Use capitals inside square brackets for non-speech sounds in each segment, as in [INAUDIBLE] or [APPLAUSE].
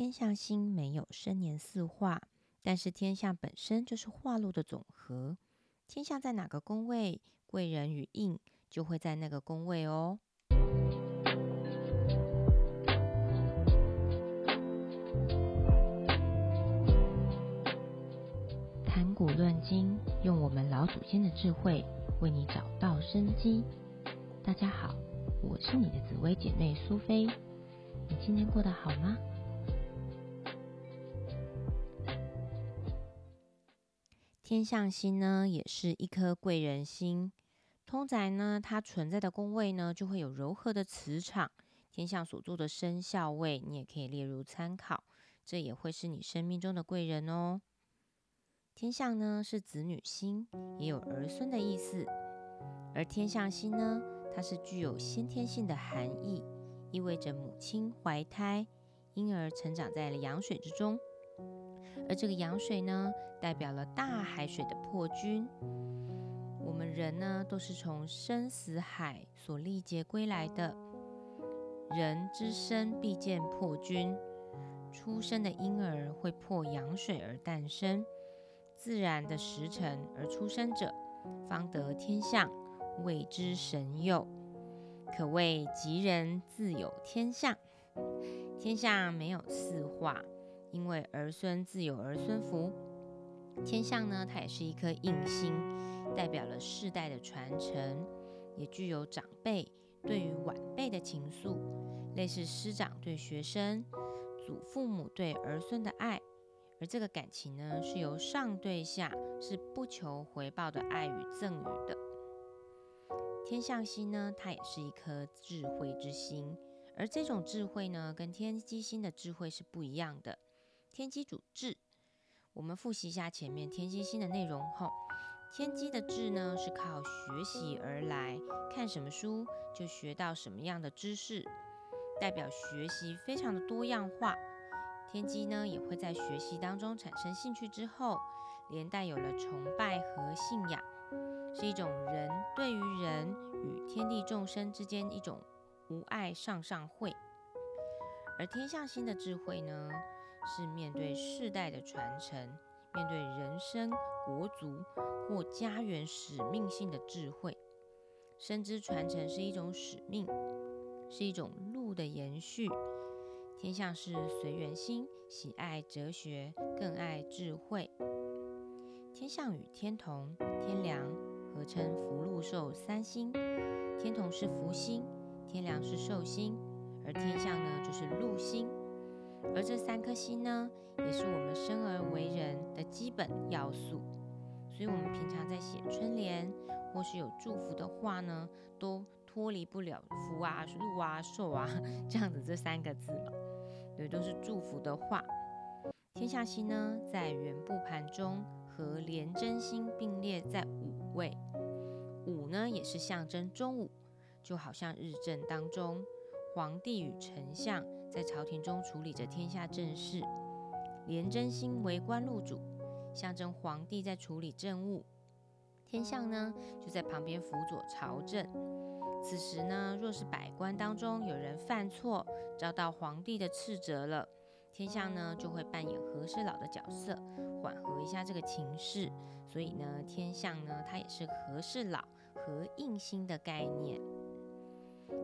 天象星没有生年四化，但是天象本身就是化禄的总和。天象在哪个宫位，贵人与印就会在那个宫位哦。谈古论今，用我们老祖先的智慧，为你找到生机。大家好，我是你的紫薇姐妹苏菲。你今天过得好吗？天象星呢，也是一颗贵人星。通宅呢，它存在的宫位呢，就会有柔和的磁场。天象所做的生肖位，你也可以列入参考。这也会是你生命中的贵人哦。天象呢，是子女星，也有儿孙的意思。而天象星呢，它是具有先天性的含义，意味着母亲怀胎，婴儿成长在了羊水之中。而这个羊水呢，代表了大海水的破军。我们人呢，都是从生死海所历劫归来的。人之生必见破军，出生的婴儿会破羊水而诞生，自然的时辰而出生者，方得天象，谓之神佑，可谓吉人自有天象。天象没有四化。因为儿孙自有儿孙福，天象呢，它也是一颗印星，代表了世代的传承，也具有长辈对于晚辈的情愫，类似师长对学生、祖父母对儿孙的爱，而这个感情呢，是由上对下，是不求回报的爱与赠予的。天象星呢，它也是一颗智慧之星，而这种智慧呢，跟天机星的智慧是不一样的。天机主智，我们复习一下前面天机星的内容后，天机的智呢是靠学习而来，看什么书就学到什么样的知识，代表学习非常的多样化。天机呢也会在学习当中产生兴趣之后，连带有了崇拜和信仰，是一种人对于人与天地众生之间一种无爱上上会。而天象星的智慧呢？是面对世代的传承，面对人生、国族或家园使命性的智慧。深知传承是一种使命，是一种路的延续。天象是随缘心，喜爱哲学，更爱智慧。天象与天同、天梁合称福禄寿三星。天同是福星，天梁是寿星，而天象呢就是禄星。而这三颗星呢，也是我们生而为人的基本要素，所以，我们平常在写春联或是有祝福的话呢，都脱离不了福啊、禄啊、寿啊 [LAUGHS] 这样子这三个字嘛，对，都是祝福的话。天下星呢，在元布盘中和廉贞星并列在五位，五呢也是象征中午，就好像日正当中，皇帝与丞相。在朝廷中处理着天下政事，廉贞星为官禄主，象征皇帝在处理政务。天象呢，就在旁边辅佐朝政。此时呢，若是百官当中有人犯错，遭到皇帝的斥责了，天象呢就会扮演和事佬的角色，缓和一下这个情势。所以呢，天象呢，它也是和事佬和应星的概念。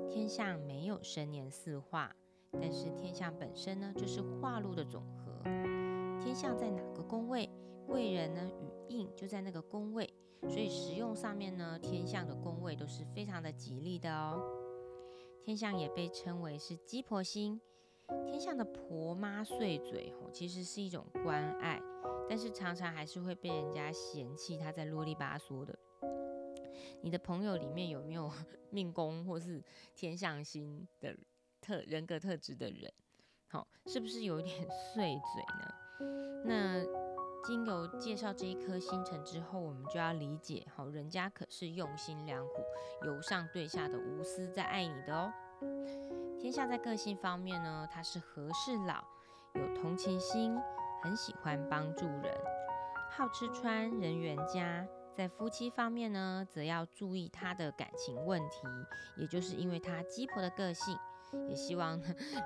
天象没有生年四化。但是天象本身呢，就是化禄的总和。天象在哪个宫位，贵人呢与印就在那个宫位，所以实用上面呢，天象的宫位都是非常的吉利的哦。天象也被称为是鸡婆星，天象的婆妈碎嘴吼，其实是一种关爱，但是常常还是会被人家嫌弃他在啰里吧嗦的。你的朋友里面有没有 [LAUGHS] 命宫或是天象星的？特人格特质的人，好，是不是有点碎嘴呢？那经由介绍这一颗星辰之后，我们就要理解，好，人家可是用心良苦、由上对下的无私在爱你的哦。天下在个性方面呢，他是和事佬，有同情心，很喜欢帮助人，好吃穿，人缘佳。在夫妻方面呢，则要注意他的感情问题，也就是因为他鸡婆的个性。也希望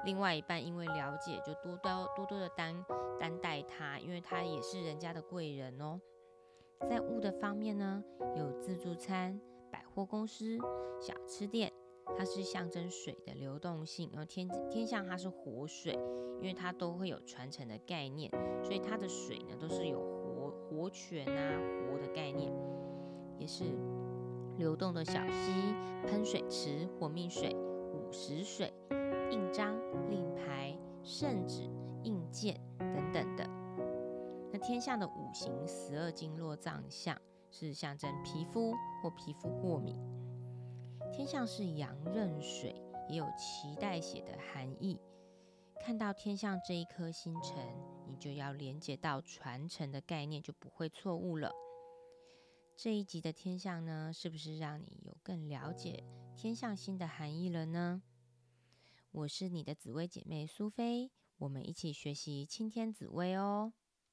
另外一半因为了解，就多多多多的担担待他，因为他也是人家的贵人哦。在物的方面呢，有自助餐、百货公司、小吃店，它是象征水的流动性。然后天天象它是活水，因为它都会有传承的概念，所以它的水呢都是有活泉啊活的概念，也是流动的小溪、喷水池、活命水、午时水、印章、令牌、圣旨、印鉴等等的。那天象的五行十二经络脏象是象征皮肤或皮肤过敏。天象是阳刃水，也有脐带血的含义。看到天象这一颗星辰，就要连接到传承的概念，就不会错误了。这一集的天象呢，是不是让你有更了解天象星的含义了呢？我是你的紫薇姐妹苏菲，我们一起学习青天紫薇哦。